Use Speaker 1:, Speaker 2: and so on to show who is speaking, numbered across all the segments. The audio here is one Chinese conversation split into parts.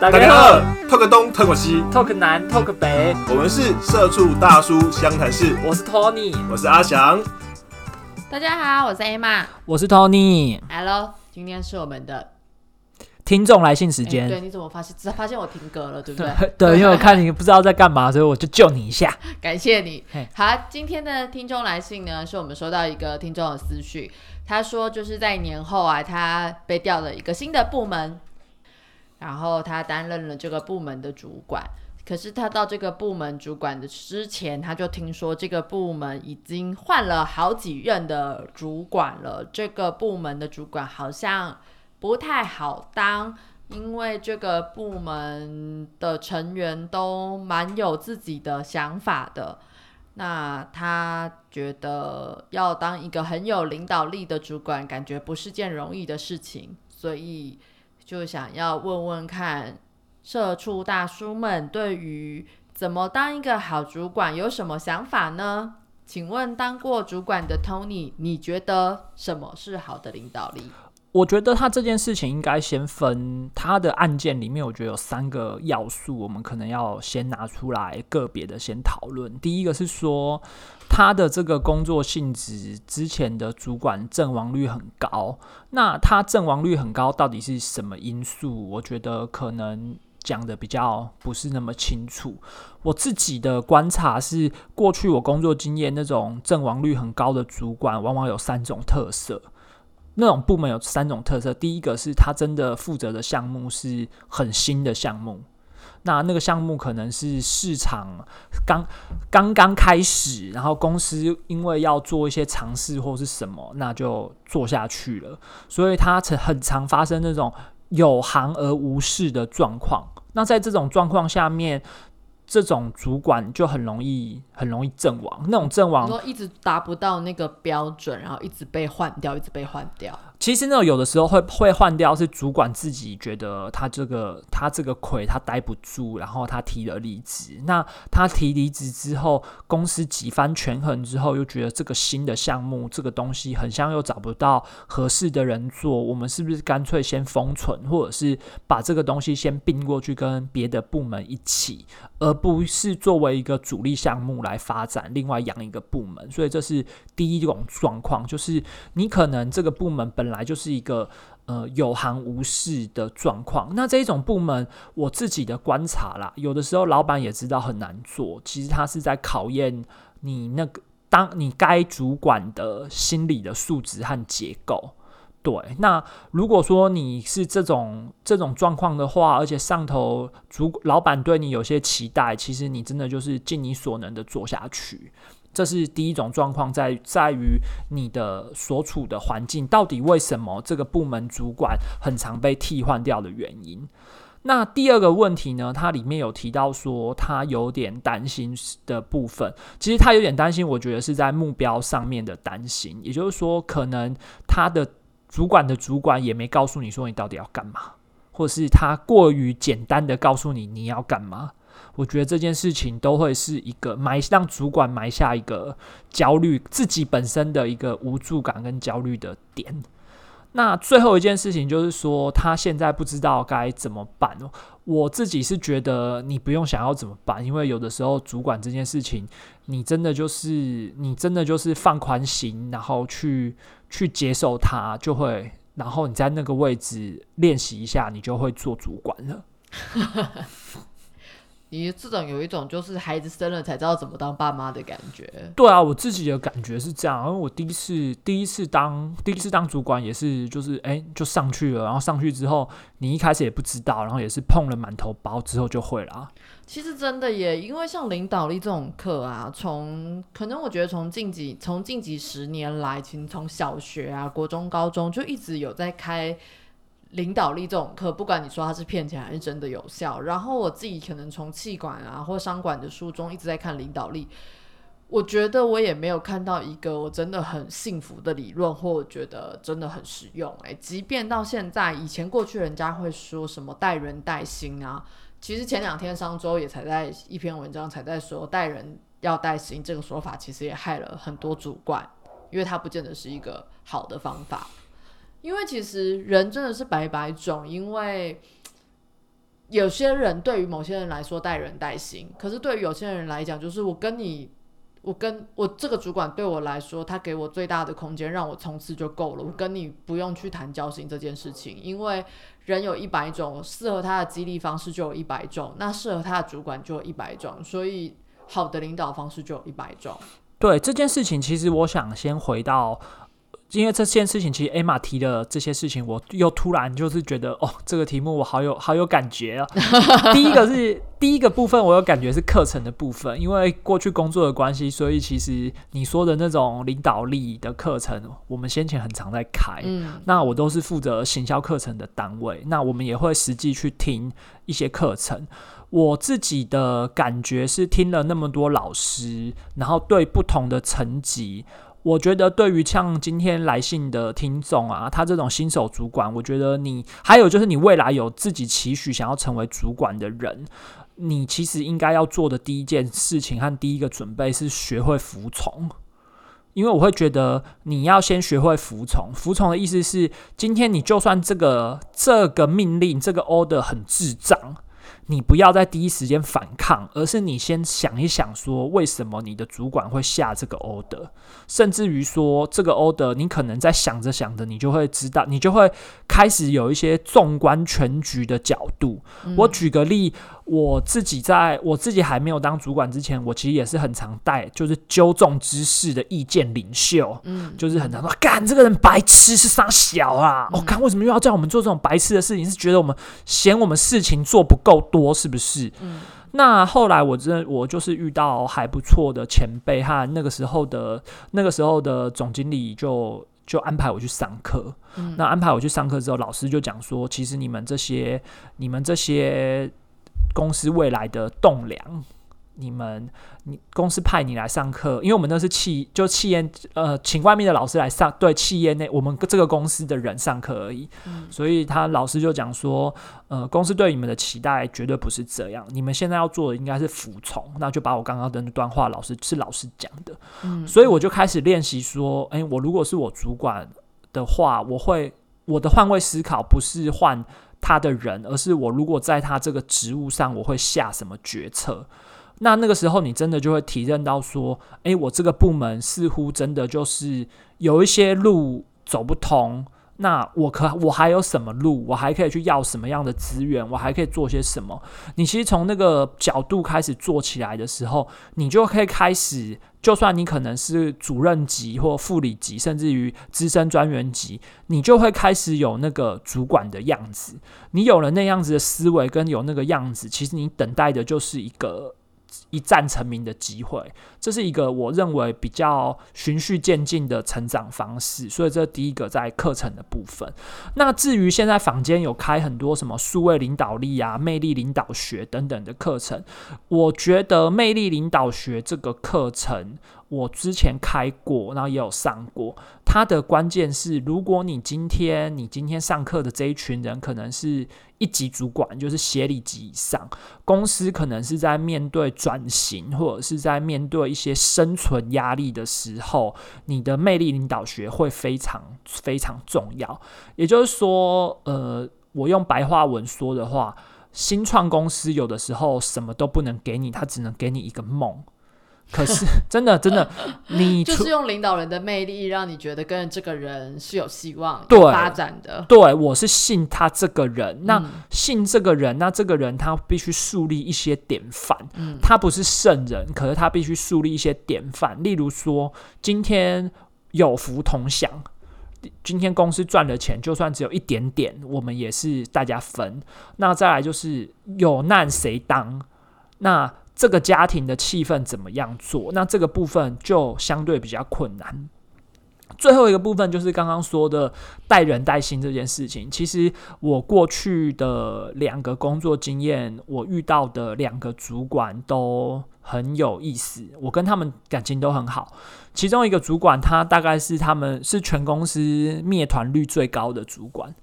Speaker 1: 大家好，talk 东 talk 西
Speaker 2: ，talk 南 talk 北，
Speaker 1: 我们是社畜大叔湘潭市。
Speaker 2: 我是 Tony，
Speaker 1: 我是阿翔。
Speaker 3: 大家好，我是 Emma，
Speaker 2: 我是 Tony。
Speaker 3: Hello，今天是我们的
Speaker 2: 听众来信时间。
Speaker 3: 对，你怎么发现？只发现我停格了，对不对？
Speaker 2: 对，因为我看你不知道在干嘛，所以我就救你一下。
Speaker 3: 感谢你。好，今天的听众来信呢，是我们收到一个听众的私讯，他说就是在年后啊，他被调了一个新的部门。然后他担任了这个部门的主管，可是他到这个部门主管的之前，他就听说这个部门已经换了好几任的主管了。这个部门的主管好像不太好当，因为这个部门的成员都蛮有自己的想法的。那他觉得要当一个很有领导力的主管，感觉不是件容易的事情，所以。就想要问问看，社畜大叔们对于怎么当一个好主管有什么想法呢？请问当过主管的 Tony，你觉得什么是好的领导力？
Speaker 2: 我觉得他这件事情应该先分他的案件里面，我觉得有三个要素，我们可能要先拿出来个别的先讨论。第一个是说。他的这个工作性质，之前的主管阵亡率很高。那他阵亡率很高，到底是什么因素？我觉得可能讲的比较不是那么清楚。我自己的观察是，过去我工作经验，那种阵亡率很高的主管，往往有三种特色。那种部门有三种特色，第一个是他真的负责的项目是很新的项目。那那个项目可能是市场刚刚刚开始，然后公司因为要做一些尝试或是什么，那就做下去了。所以它很很常发生那种有行而无市的状况。那在这种状况下面。这种主管就很容易很容易阵亡，那种阵亡
Speaker 3: 说一直达不到那个标准，然后一直被换掉，一直被换掉。
Speaker 2: 其实呢有的时候会会换掉，是主管自己觉得他这个他这个魁他待不住，然后他提了离职。那他提离职之后，公司几番权衡之后，又觉得这个新的项目这个东西很像又找不到合适的人做，我们是不是干脆先封存，或者是把这个东西先并过去跟别的部门一起，而不是作为一个主力项目来发展，另外养一个部门，所以这是第一种状况，就是你可能这个部门本来就是一个呃有行无市的状况。那这一种部门，我自己的观察啦，有的时候老板也知道很难做，其实他是在考验你那个当你该主管的心理的素质和结构。对，那如果说你是这种这种状况的话，而且上头主老板对你有些期待，其实你真的就是尽你所能的做下去。这是第一种状况，在在于你的所处的环境到底为什么这个部门主管很常被替换掉的原因。那第二个问题呢，它里面有提到说他有点担心的部分，其实他有点担心，我觉得是在目标上面的担心，也就是说，可能他的。主管的主管也没告诉你说你到底要干嘛，或是他过于简单的告诉你你要干嘛，我觉得这件事情都会是一个埋让主管埋下一个焦虑，自己本身的一个无助感跟焦虑的点。那最后一件事情就是说，他现在不知道该怎么办。我自己是觉得你不用想要怎么办，因为有的时候主管这件事情，你真的就是你真的就是放宽心，然后去。去接受他，就会，然后你在那个位置练习一下，你就会做主管了。
Speaker 3: 你这种有一种就是孩子生了才知道怎么当爸妈的感觉。
Speaker 2: 对啊，我自己的感觉是这样。因为我第一次第一次当第一次当主管也是，就是哎就上去了，然后上去之后，你一开始也不知道，然后也是碰了满头包之后就会了。
Speaker 3: 其实真的也，因为像领导力这种课啊，从可能我觉得从近几从近几十年来，其实从小学啊、国中、高中就一直有在开。领导力这种课，不管你说它是骗钱还是真的有效，然后我自己可能从气管啊或商管的书中一直在看领导力，我觉得我也没有看到一个我真的很幸福的理论，或我觉得真的很实用。诶，即便到现在，以前过去人家会说什么带人带心啊，其实前两天商周也才在一篇文章才在说带人要带心这个说法，其实也害了很多主管，因为它不见得是一个好的方法。因为其实人真的是百百种，因为有些人对于某些人来说带人带心，可是对于有些人来讲，就是我跟你。我跟我这个主管对我来说，他给我最大的空间，让我冲刺就够了。我跟你不用去谈交心这件事情，因为人有一百种，适合他的激励方式就有一百种，那适合他的主管就有一百种，所以好的领导方式就有一百种。
Speaker 2: 对这件事情，其实我想先回到。因为这件事情，其实艾玛提的这些事情，我又突然就是觉得，哦，这个题目我好有好有感觉啊。第一个是第一个部分，我有感觉是课程的部分，因为过去工作的关系，所以其实你说的那种领导力的课程，我们先前很常在开。嗯，那我都是负责行销课程的单位，那我们也会实际去听一些课程。我自己的感觉是，听了那么多老师，然后对不同的层级。我觉得对于像今天来信的听众啊，他这种新手主管，我觉得你还有就是你未来有自己期许想要成为主管的人，你其实应该要做的第一件事情和第一个准备是学会服从，因为我会觉得你要先学会服从。服从的意思是，今天你就算这个这个命令这个 order 很智障。你不要在第一时间反抗，而是你先想一想，说为什么你的主管会下这个 order，甚至于说这个 order，你可能在想着想着，你就会知道，你就会开始有一些纵观全局的角度。我举个例。我自己在我自己还没有当主管之前，我其实也是很常带，就是纠众之事的意见领袖，嗯，就是很常说，干这个人白痴是傻小啊，我看为什么又要叫我们做这种白痴的事情？是觉得我们嫌我们事情做不够多，是不是？嗯，那后来我真的我就是遇到还不错的前辈和那个时候的那个时候的总经理就就安排我去上课，嗯，那安排我去上课之后，老师就讲说，其实你们这些你们这些。公司未来的栋梁，你们，你公司派你来上课，因为我们那是企，就企业，呃，请外面的老师来上，对企业内我们这个公司的人上课而已。所以他老师就讲说，呃，公司对你们的期待绝对不是这样，你们现在要做的应该是服从。那就把我刚刚的那段话，老师是老师讲的，所以我就开始练习说，哎，我如果是我主管的话，我会我的换位思考不是换。他的人，而是我如果在他这个职务上，我会下什么决策？那那个时候，你真的就会体认到说，诶，我这个部门似乎真的就是有一些路走不通。那我可我还有什么路？我还可以去要什么样的资源？我还可以做些什么？你其实从那个角度开始做起来的时候，你就可以开始。就算你可能是主任级或副理级，甚至于资深专员级，你就会开始有那个主管的样子。你有了那样子的思维，跟有那个样子，其实你等待的就是一个。一战成名的机会，这是一个我认为比较循序渐进的成长方式。所以这第一个在课程的部分。那至于现在坊间有开很多什么数位领导力啊、魅力领导学等等的课程，我觉得魅力领导学这个课程。我之前开过，然后也有上过。它的关键是，如果你今天你今天上课的这一群人，可能是一级主管，就是协理级以上，公司可能是在面对转型或者是在面对一些生存压力的时候，你的魅力领导学会非常非常重要。也就是说，呃，我用白话文说的话，新创公司有的时候什么都不能给你，它只能给你一个梦。可是，真的，真的，你
Speaker 3: 就是用领导人的魅力，让你觉得跟这个人是有希望发展的。
Speaker 2: 对，我是信他这个人。那信这个人，那这个人他必须树立一些典范。嗯，他不是圣人，可是他必须树立一些典范。例如说，今天有福同享，今天公司赚的钱，就算只有一点点，我们也是大家分。那再来就是有难谁当？那这个家庭的气氛怎么样做？那这个部分就相对比较困难。最后一个部分就是刚刚说的带人带心这件事情。其实我过去的两个工作经验，我遇到的两个主管都很有意思，我跟他们感情都很好。其中一个主管，他大概是他们是全公司灭团率最高的主管，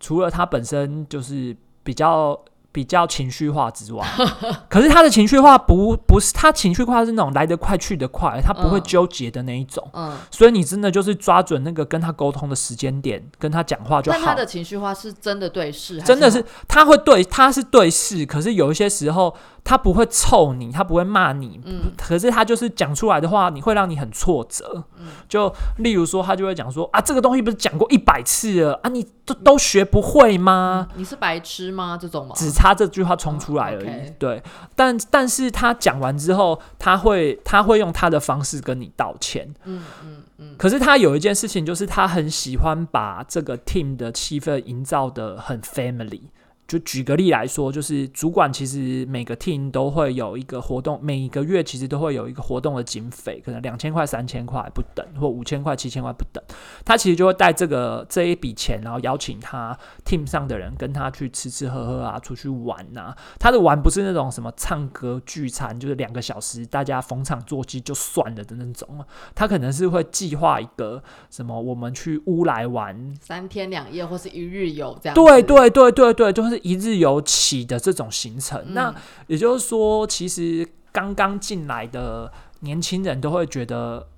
Speaker 2: 除了他本身就是比较。比比较情绪化之外，可是他的情绪化不不是他情绪化是那种来得快去得快，他不会
Speaker 3: 嗯
Speaker 2: 纠结的那一种。
Speaker 3: 嗯，
Speaker 2: 所以你真的就是抓准那个跟他沟通的时间点，跟他讲话就好
Speaker 3: 但他。的情绪化是真的对事，
Speaker 2: 真的是他会对他是对事，可是有一些时候他不会臭你，他不会骂你，
Speaker 3: 嗯
Speaker 2: 可是他就是讲出来的话，你会让你很挫折。
Speaker 3: 嗯
Speaker 2: 就例如说，他就会讲说啊，这个东西不是讲过一百次了啊，你都都学不会吗？
Speaker 3: 你是白痴吗？这种吗？
Speaker 2: 只差这句话冲出来而已。对，但但是他讲完之后，他会他会用他的方式跟你道歉。
Speaker 3: 嗯嗯嗯，
Speaker 2: 可是他有一件事情，就是他很喜欢把这个 team 的气氛营造的很 family。就举个例来说，就是主管其实每个 team 都会有一个活动，每一个月其实都会有一个活动的经费，可能两千块、三千块不等，或五千块、七千块不等。他其实就会带这个这一笔钱，然后邀请他 team 上的人跟他去吃吃喝喝啊，出去玩啊。他的玩不是那种什么唱歌聚餐，就是两个小时大家逢场作戏就算了的那种啊。他可能是会计划一个什么，我们去乌来玩，
Speaker 3: 三天两夜或是一日游这样。
Speaker 2: 对，对对对对，就是一日游起的这种行程。
Speaker 3: 嗯
Speaker 2: 那也就是说，其实刚刚进来的年轻人都会觉得。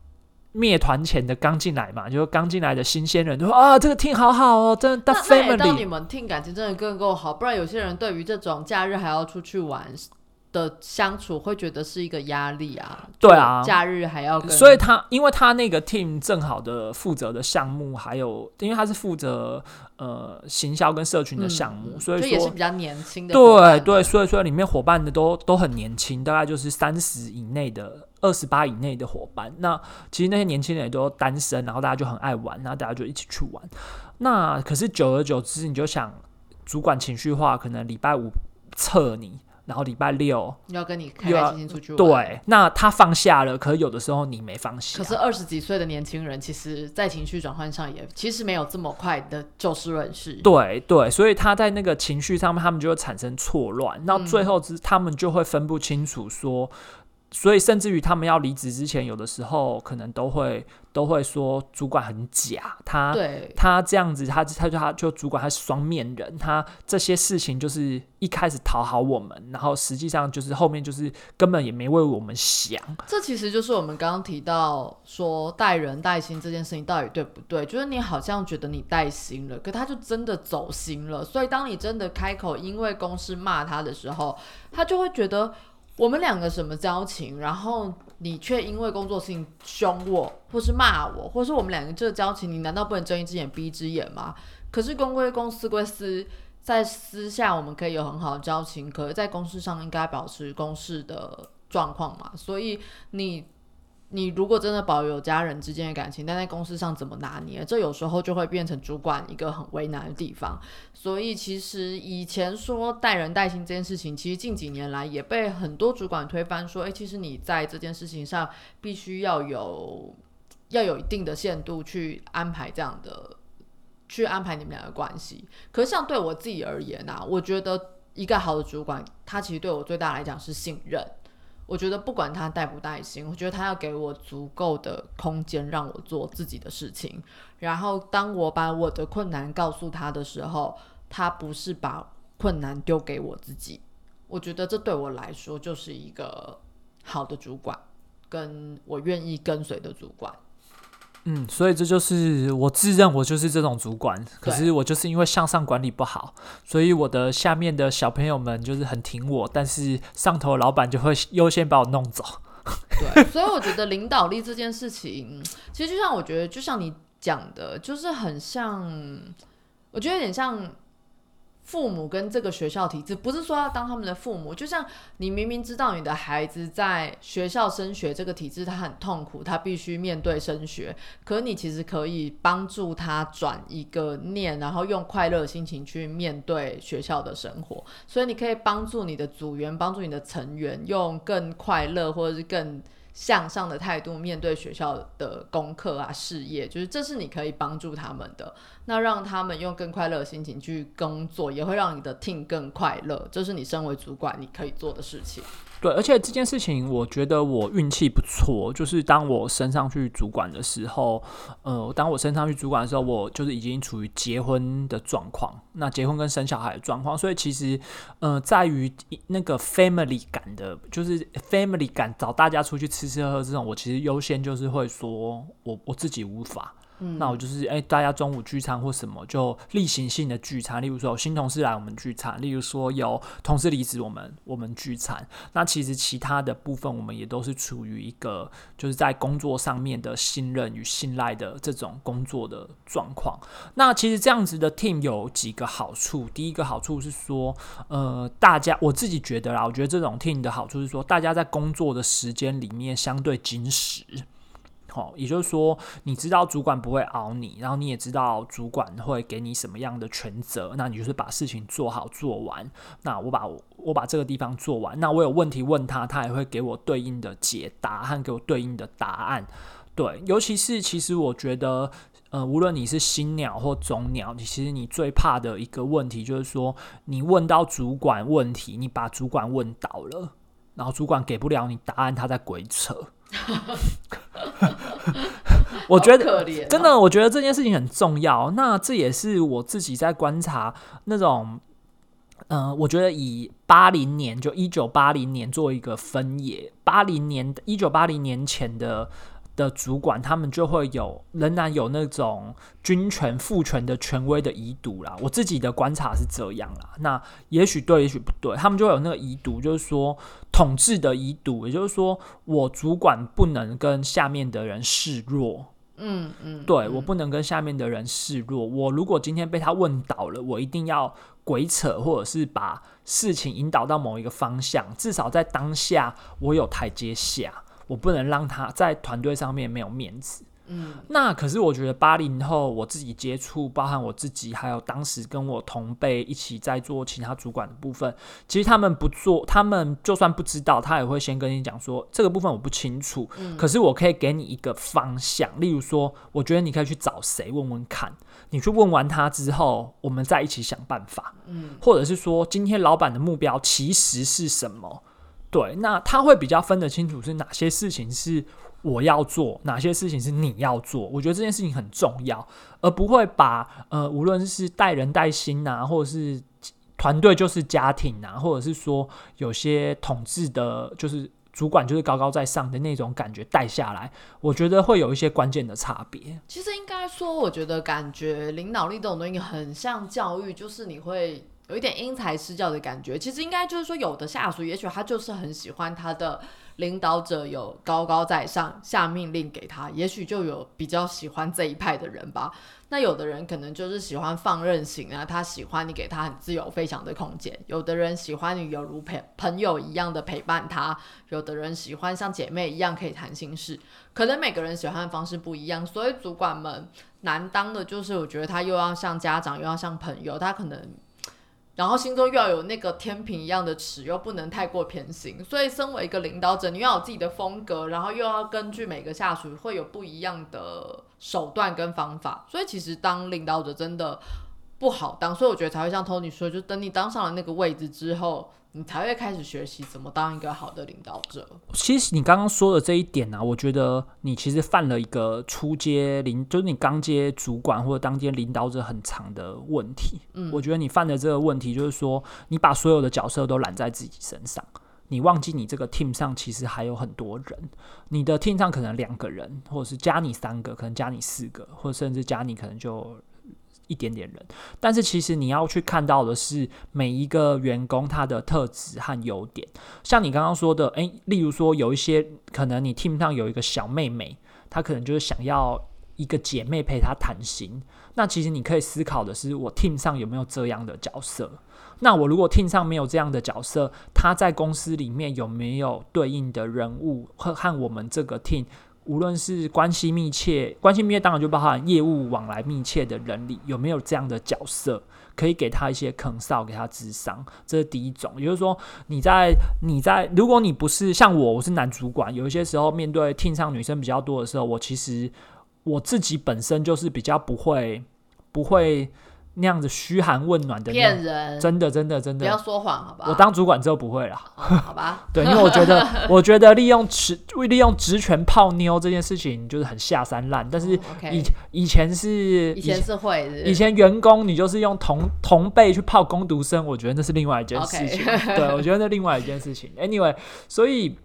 Speaker 2: 灭团前的刚进来嘛，就是刚进来的新鲜人就说啊，这个 team 好好哦，真的大
Speaker 3: 那那也到
Speaker 2: family
Speaker 3: 你。们 team 感情真的更够好，不然有些人对于这种假日还要出去玩的相处，会觉得是一个压力啊。
Speaker 2: 对啊
Speaker 3: 假日还要跟，
Speaker 2: 所以他，因为他那个 team 正好的负责的项目，还有因为他是负责呃行销跟社群的项目，
Speaker 3: 嗯
Speaker 2: 所以说
Speaker 3: 也是比较年轻的。
Speaker 2: 对对，所以说里面伙伴的都都很年轻，大概就是三十以内的、二十八以内的伙伴。那其实那些年轻人也都单身，然后大家就很爱玩，然后大家就一起去玩。那可是久而久之，你就想，主管情绪化，可能礼拜五测你，然后礼拜六
Speaker 3: 要跟你开开心心出去玩。。
Speaker 2: 对，那他放下了，可是有的时候你没放下。
Speaker 3: 可是二十几岁的年轻人，其实在情绪转换上也其实没有这么快的就事论事。
Speaker 2: 对对，所以他在那个情绪上面，他们就会产生错乱，那最后之他们就会分不清楚说，所以甚至于他们要离职之前，有的时候可能都会都会说主管很假，他
Speaker 3: 对，
Speaker 2: 他这样子，他他就他就主管他是双面人，他这些事情就是一开始讨好我们，然后实际上就是后面就是根本也没为我们想，
Speaker 3: 这其实就是我们刚刚提到说带人带心这件事情到底对不对？就是你好像觉得你带心了，可他就真的走心了。所以当你真的开口因为公司骂他的时候，他就会觉得我们两个什么交情，然后你却因为工作事情凶我，或是骂我，或是我们两个这个交情，你难道不能睁一只眼闭一只眼吗？可是公归公，私归私。在私下我们可以有很好的交情，可是在公事上应该保持公事的状况嘛。所以你你如果真的保有家人之间的感情，但在公司上怎么拿捏，这有时候就会变成主管一个很为难的地方。所以其实以前说带人带心这件事情，其实近几年来也被很多主管推翻，说，诶，其实你在这件事情上必须要有要有一定的限度去安排这样的。去安排你们俩的关系，可是像对我自己而言啊，我觉得一个好的主管，他其实对我最大来讲是信任。我觉得不管他带不带薪，我觉得他要给我足够的空间让我做自己的事情。然后当我把我的困难告诉他的时候，他不是把困难丢给我自己。我觉得这对我来说就是一个好的主管，跟我愿意跟随的主管。
Speaker 2: 嗯，所以这就是我自认我就是这种主管，可是我就是因为向上管理不好，所以我的下面的小朋友们就是很挺我，但是上头老板就会优先把我弄走。
Speaker 3: 对，所以我觉得领导力这件事情，其实就像我觉得，就像你讲的，就是很像，我觉得有点像父母跟这个学校体制，不是说要当他们的父母，就像你明明知道你的孩子在学校升学这个体制他很痛苦，他必须面对升学，可你其实可以帮助他转一个念，然后用快乐的心情去面对学校的生活，所以你可以帮助你的组员，帮助你的成员，用更快乐或者是更向上的态度面对学校的功课啊、事业，就是这是你可以帮助他们的。那让他们用更快乐的心情去工作，也会让你的 team 更快乐。这是你身为主管你可以做的事情。
Speaker 2: 对，而且这件事情，我觉得我运气不错，就是当我升上去主管的时候，呃，当我升上去主管的时候，我就是已经处于结婚的状况，那结婚跟生小孩的状况，所以其实，呃，在于那个 family 感的，就是 family 感，找大家出去吃吃喝喝这种，我其实优先就是会说我我自己无法。那我就是哎，大家中午聚餐或什么，就例行性的聚餐。例如说有新同事来我们聚餐，例如说有同事离职我们我们聚餐。那其实其他的部分，我们也都是处于一个就是在工作上面的信任与信赖的这种工作的状况。那其实这样子的 team 有几个好处。第一个好处是说，呃，大家我自己觉得啦，我觉得这种 team 的好处是说，大家在工作的时间里面相对紧实。好，也就是说，你知道主管不会熬你，然后你也知道主管会给你什么样的权责，那你就是把事情做好做完。那我把我把这个地方做完，那我有问题问他，他也会给我对应的解答和给我对应的答案。对，尤其是其实我觉得，呃，无论你是新鸟或种鸟，你其实你最怕的一个问题就是说，你问到主管问题，你把主管问倒了，然后主管给不了你答案，他在鬼扯。我觉得真的，我觉得这件事情很重要。那这也是我自己在观察那种，嗯，我觉得以八零年就一九八零年做一个分野，八零年一九八零年前的。的主管，他们就会有仍然有那种军权父权的权威的遗毒啦。我自己的观察是这样啦，那也许对，也许不对。他们就有那个遗毒，就是说统治的遗毒，也就是说我主管不能跟下面的人示弱。嗯嗯，对我不能跟下面的人示弱。我如果今天被他问倒了，我一定要鬼扯，或者是把事情引导到某一个方向，至少在当下我有台阶下。我不能让他在团队上面没有面子。嗯，那可是我觉得八零后我自己接触，包含我自己，还有当时跟我同辈一起在做其他主管的部分，其实他们不做，他们就算不知道，他也会先跟你讲说这个部分我不清楚。嗯，可是我可以给你一个方向，例如说，我觉得你可以去找谁问问看，你去问完他之后，我们再一起想办法。嗯，或者是说，今天老板的目标其实是什么？对，那他会比较分得清楚是哪些事情是我要做，哪些事情是你要做。我觉得这件事情很重要，而不会把呃，无论是带人带心呐，或者是团队就是家庭呐，或者是说有些统治的，就是主管就是高高在上的那种感觉带下来，我觉得会有一些关键的差别。
Speaker 3: 其实应该说，我觉得感觉领导力这种东西很像教育，就是你会。有一点因材施教的感觉，其实应该就是说，有的下属也许他就是很喜欢他的领导者有高高在上下命令给他，也许就有比较喜欢这一派的人吧。那有的人可能就是喜欢放任型啊，他喜欢你给他很自由飞翔的空间；有的人喜欢你犹如陪朋友一样的陪伴他；有的人喜欢像姐妹一样可以谈心事。可能每个人喜欢的方式不一样，所以主管们难当的就是，我觉得他又要像家长，又要像朋友，他可能。然后心中又要有那个天平一样的尺，又不能太过偏心。所以，身为一个领导者，你要有自己的风格，然后又要根据每个下属会有不一样的手段跟方法。所以，其实当领导者真的不好当。所以，我觉得才会像 Tony 说，就等你当上了那个位置之后。你才会开始学习怎么当一个好的领导者。
Speaker 2: 其实你刚刚说的这一点呢，我觉得你其实犯了一个初阶领，就是你刚接主管或者当接领导者很长的问题。嗯，我觉得你犯的这个问题就是说，你把所有的角色都揽在自己身上，你忘记你这个 team 上其实还有很多人。你的 team 上可能两个人，或者是加你三个，可能加你四个，或者甚至加你可能就。一点点人，但是其实你要去看到的是每一个员工他的特质和优点。像你刚刚说的，诶，例如说有一些可能你 team 上有一个小妹妹，她可能就是想要一个姐妹陪她谈心。那其实你可以思考的是，我 team 上有没有这样的角色？那我如果 team 上没有这样的角色，他在公司里面有没有对应的人物和和我们这个 team？无论是关系密切，关系密切当然就包含业务往来密切的人里，有没有这样的角色可以给他一些坑哨，给他智商？这是第一种。也就是说，你在你在，如果你不是像我，我是男主管，有一些时候面对 team 上女生比较多的时候，我其实我自己本身就是比较不会不会。那样子嘘寒问暖的
Speaker 3: 骗人，
Speaker 2: 真的真的真的
Speaker 3: 不要。说谎，好吧？
Speaker 2: 我当主管之后不会啦，
Speaker 3: 哦好吧，
Speaker 2: 对，因为我觉得，我觉得利用职利用职权泡妞这件事情就是很下三滥，但是以以前是
Speaker 3: 以前是会的，
Speaker 2: 以前员工你就是用同同辈去泡工读生，我觉得那是另外一件事情。对，我觉得那另外一件事情。Anyway，所以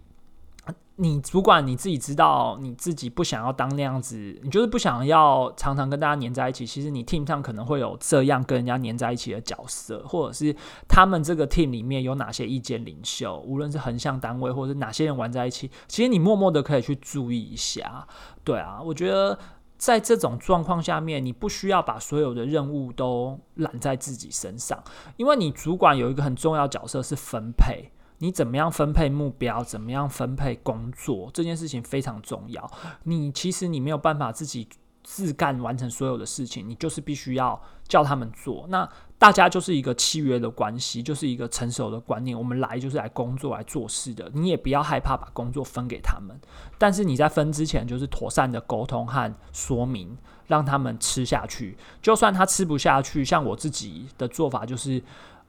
Speaker 2: 你主管你自己知道你自己不想要当那样子，你就是不想要常常跟大家黏在一起。其实你 team 上可能会有这样跟人家黏在一起的角色，或者是他们这个 team 里面有哪些意见领袖，无论是横向单位或者是哪些人玩在一起，其实你默默的可以去注意一下。对啊，我觉得。在这种状况下面，你不需要把所有的任务都揽在自己身上，因为你主管有一个很重要角色是分配，你怎么样分配目标，怎么样分配工作，这件事情非常重要。你其实你没有办法自己自干完成所有的事情，你就是必须要叫他们做。那大家就是一个契约的关系，就是一个成熟的观念。我们来就是来工作、来做事的，你也不要害怕把工作分给他们。但是你在分之前，就是妥善的沟通和说明，让他们吃下去。就算他吃不下去，像我自己的做法就是。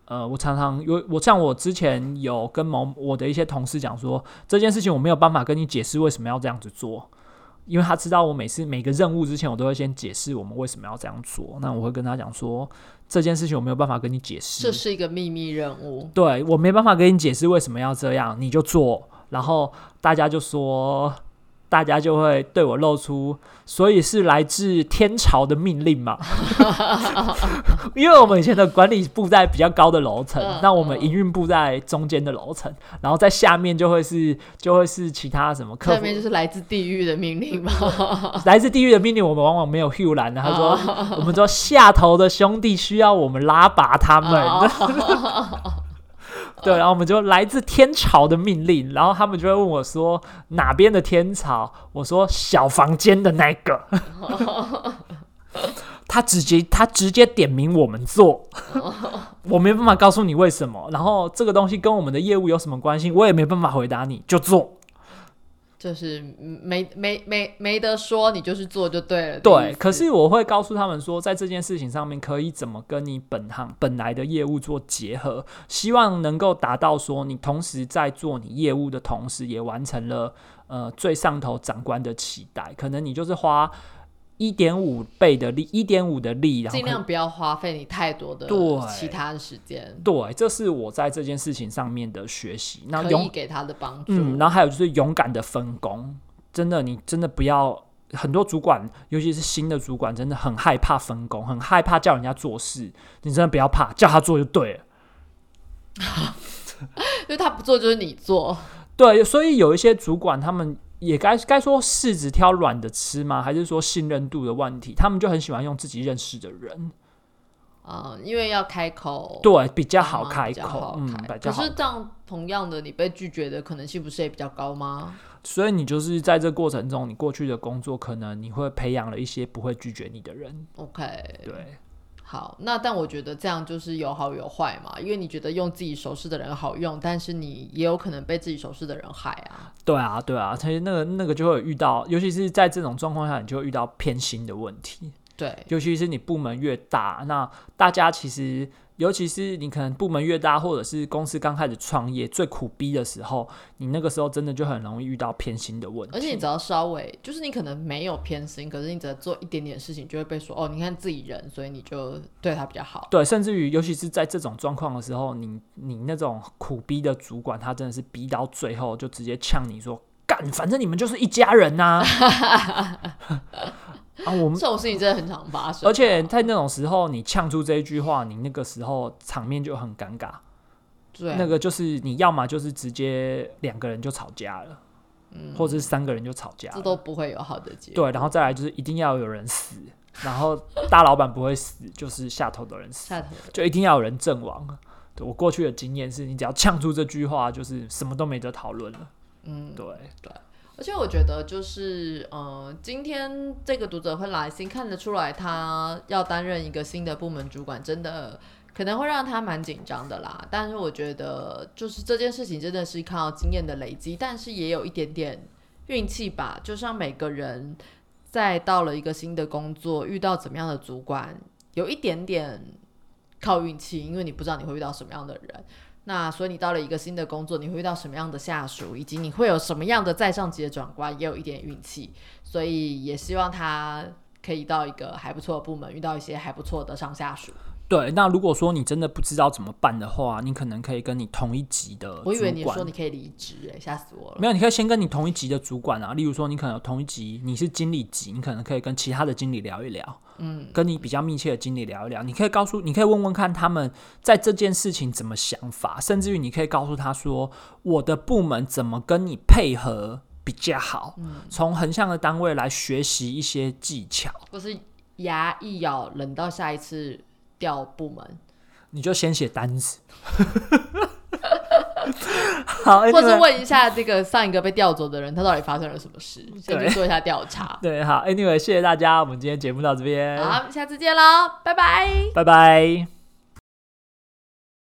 Speaker 2: 呃，我常常有我像我之前有跟某我的一些同事讲说，这件事情我没有办法跟你解释为什么要这样子做，因为他知道我每次每个任务之前，我都会先解释我们为什么要这样做。那我会跟他讲说，这件事情我没有办法跟你解释，
Speaker 3: 这是一个秘密任务。
Speaker 2: 对我没办法跟你解释为什么要这样，你就做，然后大家就说，大家就会对我露出，所以是来自天朝的命令嘛。因为我们以前的管理部在比较高的楼层，
Speaker 3: 嗯
Speaker 2: 那我们营运部在中间的楼层，然后在下面就会是就会是其他什么客服
Speaker 3: 这面就是来自地狱的命令嘛？
Speaker 2: 来自地狱的命令，我们往往没有 Hugh 兰的。他说，
Speaker 3: 哦
Speaker 2: 我们说下头的兄弟需要我们拉拔他们。
Speaker 3: 哦
Speaker 2: 对，然后我们就来自天朝的命令，然后他们就会问我说哪边的天朝？我说小房间的那个。他直接他直接点名我们做，我没办法告诉你为什么。然后这个东西跟我们的业务有什么关系，我也没办法回答你，就做。
Speaker 3: 就是没没没没得说，你就是做就对了。
Speaker 2: 对，可是我会告诉他们说，在这件事情上面可以怎么跟你本行本来的业务做结合，希望能够达到说，你同时在做你业务的同时，也完成了呃最上头长官的期待。可能你就是花一点五倍的力，一点五的力，然后
Speaker 3: 尽量不要花费你太多的
Speaker 2: 对
Speaker 3: 其他的时间，
Speaker 2: 对，这是我在这件事情上面的学习。那
Speaker 3: 可以
Speaker 2: 勇
Speaker 3: 给他的帮助。
Speaker 2: 嗯，然后还有就是勇敢的分工，真的，你真的不要。很多主管，尤其是新的主管，真的很害怕分工，很害怕叫人家做事。你真的不要怕，叫他做就对了。
Speaker 3: 因为他不做就是你做，
Speaker 2: 对，所以有一些主管，他们也该该说柿子挑软的吃吗？还是说信任度的问题？他们就很喜欢用自己认识的人，
Speaker 3: 嗯，因为要开口，
Speaker 2: 对，比较好
Speaker 3: 啊
Speaker 2: 开口，嗯，
Speaker 3: 好开
Speaker 2: 比较好
Speaker 3: 可是这样同样的，你被拒绝的可能性不是也比较高吗？
Speaker 2: 所以你就是在这过程中，你过去的工作，可能你会培养了一些不会拒绝你的人。
Speaker 3: OK，
Speaker 2: 对，
Speaker 3: 好，那但我觉得这样就是有好有坏嘛，因为你觉得用自己熟识的人好用，但是你也有可能被自己熟识的人害啊。
Speaker 2: 对啊，对啊，其实那个那个就会遇到，尤其是在这种状况下，你就会遇到偏心的问题。
Speaker 3: 对，
Speaker 2: 尤其是你部门越大，那大家其实，尤其是你可能部门越大，或者是公司刚开始创业最苦逼的时候，你那个时候真的就很容易遇到偏心的问题。
Speaker 3: 而且你只要稍微，就是你可能没有偏心，可是你只要做一点点事情，就会被说哦，你看自己人，所以你就对他比较好。
Speaker 2: 对，甚至于，尤其是在这种状况的时候，你你那种苦逼的主管，他真的是逼到最后就直接呛你说：“干，反正你们就是一家人呐、啊！” 我们
Speaker 3: 这种事情真的很常发生，
Speaker 2: 而且在那种时候，你呛出这一句话，你那个时候场面就很尴尬。
Speaker 3: 对
Speaker 2: 那个就是你要么就是直接两个人就吵架了，嗯或者是三个人就吵架
Speaker 3: 这，都不会有好的结果。
Speaker 2: 对，然后再来就是一定要有人死，然后大老板不会死，就是下头的人死，
Speaker 3: 下头
Speaker 2: 就一定要有人阵亡。对我过去的经验是，你只要呛出这句话，就是什么都没得讨论了。
Speaker 3: 嗯，
Speaker 2: 对，
Speaker 3: 而且我觉得就是，呃，今天这个读者会来信，看得出来他要担任一个新的部门主管，真的可能会让他蛮紧张的啦。但是我觉得，就是这件事情真的是靠经验的累积，但是也有一点点运气吧。就像每个人在到了一个新的工作，遇到怎么样的主管。有一点点靠运气，因为你不知道你会遇到什么样的人。那所以你到了一个新的工作，你会遇到什么样的下属，以及你会有什么样的在上级的转关，也有一点运气。所以也希望他可以到一个还不错的部门，遇到一些还不错的上下属。
Speaker 2: 对，那如果说你真的不知道怎么办的话，你可能可以跟你同一级的，
Speaker 3: 我以为你说你可以离职，哎，吓死我了。
Speaker 2: 没有，你可以先跟你同一级的主管啊，例如说你可能同一级，你是经理级，你可能可以跟其他的经理聊一聊，嗯，跟你比较密切的经理聊一聊，你可以告诉，你可以问问看他们在这件事情怎么想法，甚至于你可以告诉他说，我的部门怎么跟你配合比较好，从横向的单位来学习一些技巧，
Speaker 3: 或是牙一咬，忍到下一次。调部门，
Speaker 2: 你就先写单子，好，
Speaker 3: 或是问一下这个上一个被调走的人，他到底发生了什么事，先去做一下调查。
Speaker 2: 对，好，Anyway，谢谢大家，我们今天节目到这边，
Speaker 3: 好，下次见喽，拜拜，
Speaker 2: 拜拜。